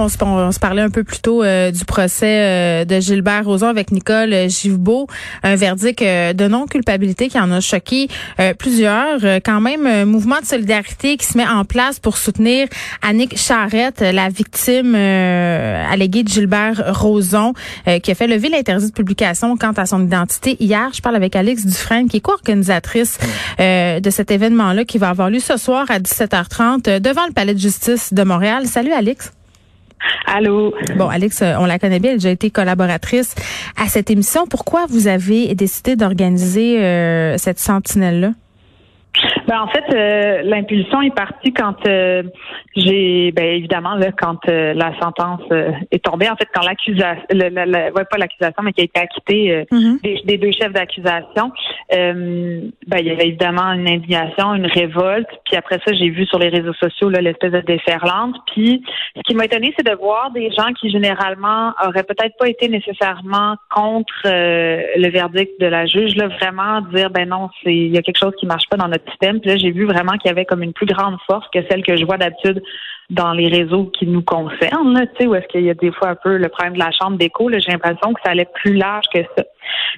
On se, parlait un peu plus tôt euh, du procès euh, de Gilbert Rozon avec Nicole Givebeau, un verdict euh, de non-culpabilité qui en a choqué plusieurs. quand même, un mouvement de solidarité qui se met en place pour soutenir Annick Charrette, la victime alléguée de Gilbert Rozon, qui a fait lever l'interdit de publication quant à son identité. Hier, je parle avec Alix Dufresne, qui est co-organisatrice de cet événement-là qui va avoir lieu ce soir à 17h30 devant le Palais de justice de Montréal. Salut, Alix. Allô? Bon, Alex, euh, on la connaît bien, elle a déjà été collaboratrice à cette émission. Pourquoi vous avez décidé d'organiser euh, cette sentinelle-là? Ben, en fait, euh, l'impulsion est partie quand euh, j'ai, ben, évidemment, là, quand euh, la sentence est tombée, en fait, quand l'accusation, ouais, pas l'accusation, mais qui a été acquittée mm-hmm. des, deux chefs d'accusation, ben, il y avait évidemment une indignation, une révolte. Puis après ça, j'ai vu sur les réseaux sociaux l'espèce de déferlante. Puis ce qui m'a étonné, c'est de voir des gens qui généralement auraient peut-être pas été nécessairement contre le verdict de la juge, là, vraiment dire, ben non, c'est il y a quelque chose qui marche pas dans notre système là, j'ai vu vraiment qu'il y avait comme une plus grande force que celle que je vois d'habitude dans les réseaux qui nous concernent, sais, où est-ce qu'il y a des fois un peu le problème de la chambre d'écho. J'ai l'impression que ça allait plus large que ça.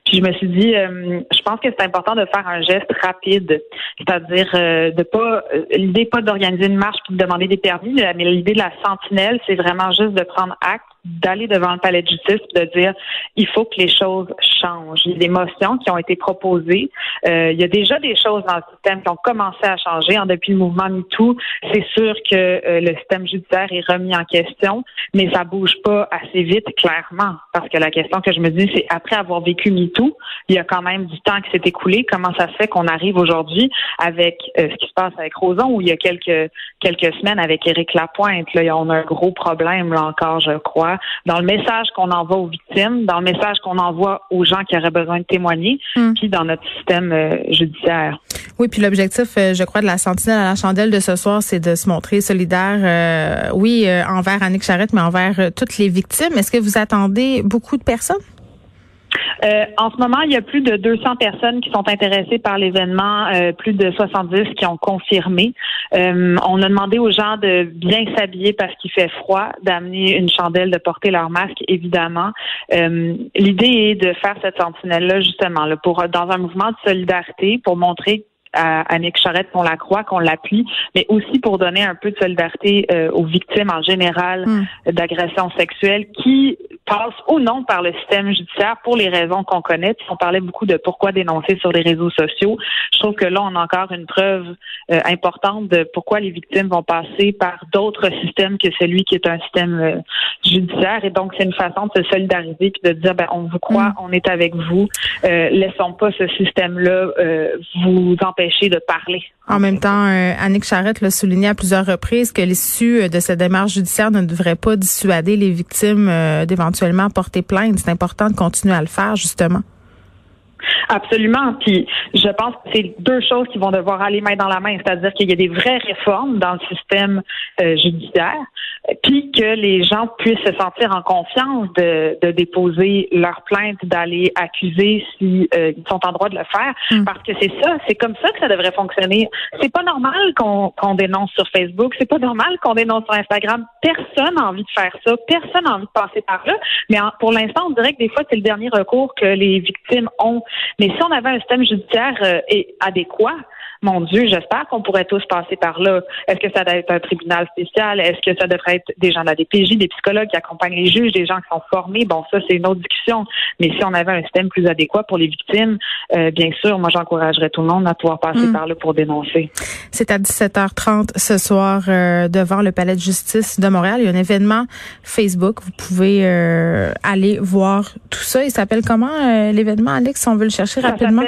Puis je me suis dit, euh, je pense que c'est important de faire un geste rapide, c'est-à-dire euh, de pas euh, l'idée pas d'organiser une marche puis de demander des permis, mais l'idée de la sentinelle, c'est vraiment juste de prendre acte d'aller devant le palais de justice et de dire il faut que les choses changent. Il y a des motions qui ont été proposées. il y a déjà des choses dans le système qui ont commencé à changer. En depuis le mouvement MeToo, c'est sûr que le système judiciaire est remis en question, mais ça bouge pas assez vite, clairement. Parce que la question que je me dis, c'est après avoir vécu MeToo, il y a quand même du temps qui s'est écoulé. Comment ça se fait qu'on arrive aujourd'hui avec euh, ce qui se passe avec Roson, ou il y a quelques quelques semaines avec Éric Lapointe. Là, on a un gros problème là encore, je crois, dans le message qu'on envoie aux victimes, dans le message qu'on envoie aux gens qui auraient besoin de témoigner, hmm. puis dans notre système euh, judiciaire. Oui, puis l'objectif, euh, je crois, de la sentinelle à la chandelle de ce soir, c'est de se montrer solidaire, oui, envers Annick Charrette, mais envers toutes les victimes. Est-ce que vous attendez beaucoup de personnes? Euh, en ce moment, il y a plus de 200 personnes qui sont intéressées par l'événement, euh, plus de 70 qui ont confirmé. Euh, on a demandé aux gens de bien s'habiller parce qu'il fait froid, d'amener une chandelle, de porter leur masque, évidemment. L'idée est de faire cette sentinelle-là, justement, là, pour dans un mouvement de solidarité, pour montrer à Annick Charette qu'on la croit, qu'on l'appuie, mais aussi pour donner un peu de solidarité aux victimes en général hmm. d'agressions sexuelles qui passe ou non par le système judiciaire pour les raisons qu'on connaît. on parlait beaucoup de pourquoi dénoncer sur les réseaux sociaux. Je trouve que là, on a encore une preuve euh, importante de pourquoi les victimes vont passer par d'autres systèmes que celui qui est un système euh, judiciaire. Et donc, c'est une façon de se solidariser puis de dire, ben, on vous croit, mm. on est avec vous. Euh, laissons pas ce système-là vous empêcher de parler. En même temps, Annick Charrette l'a souligné à plusieurs reprises que l'issue de cette démarche judiciaire ne devrait pas dissuader les victimes d'éventuels porter plainte. C'est important de continuer à le faire, justement. Absolument. Puis je pense que c'est deux choses qui vont devoir aller main dans la main, c'est-à-dire qu'il y a des vraies réformes dans le système euh, judiciaire, puis que les gens puissent se sentir en confiance de, de déposer leur plainte, d'aller accuser s'ils euh, sont en droit de le faire, mm. parce que c'est ça, c'est comme ça que ça devrait fonctionner. C'est pas normal qu'on qu'on dénonce sur Facebook, c'est pas normal qu'on dénonce sur Instagram. Personne n'a envie de faire ça, personne n'a envie de passer par là. Mais pour l'instant, on dirait que des fois c'est le dernier recours que les victimes ont. Mais si on avait un système judiciaire euh, adéquat, mon Dieu, j'espère qu'on pourrait tous passer par là. Est-ce que ça doit être un tribunal spécial? Est-ce que ça devrait être des gens de la DPJ, des psychologues qui accompagnent les juges, des gens qui sont formés? Bon, ça, c'est une autre discussion. Mais si on avait un système plus adéquat pour les victimes, euh, bien sûr, moi, j'encouragerais tout le monde à pouvoir passer hmm. par là pour dénoncer. C'est à 17h30 ce soir euh, devant le Palais de justice de Montréal. Il y a un événement Facebook. Vous pouvez euh, aller voir tout ça. Il s'appelle comment l'événement, Alex, on veut le chercher rapidement?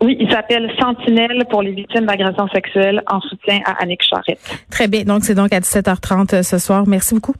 Oui, il s'appelle Sentinelle pour les victimes d'agressions sexuelles en soutien à Annick Charrette. Très bien. Donc, c'est donc à 17h30 ce soir. Merci beaucoup.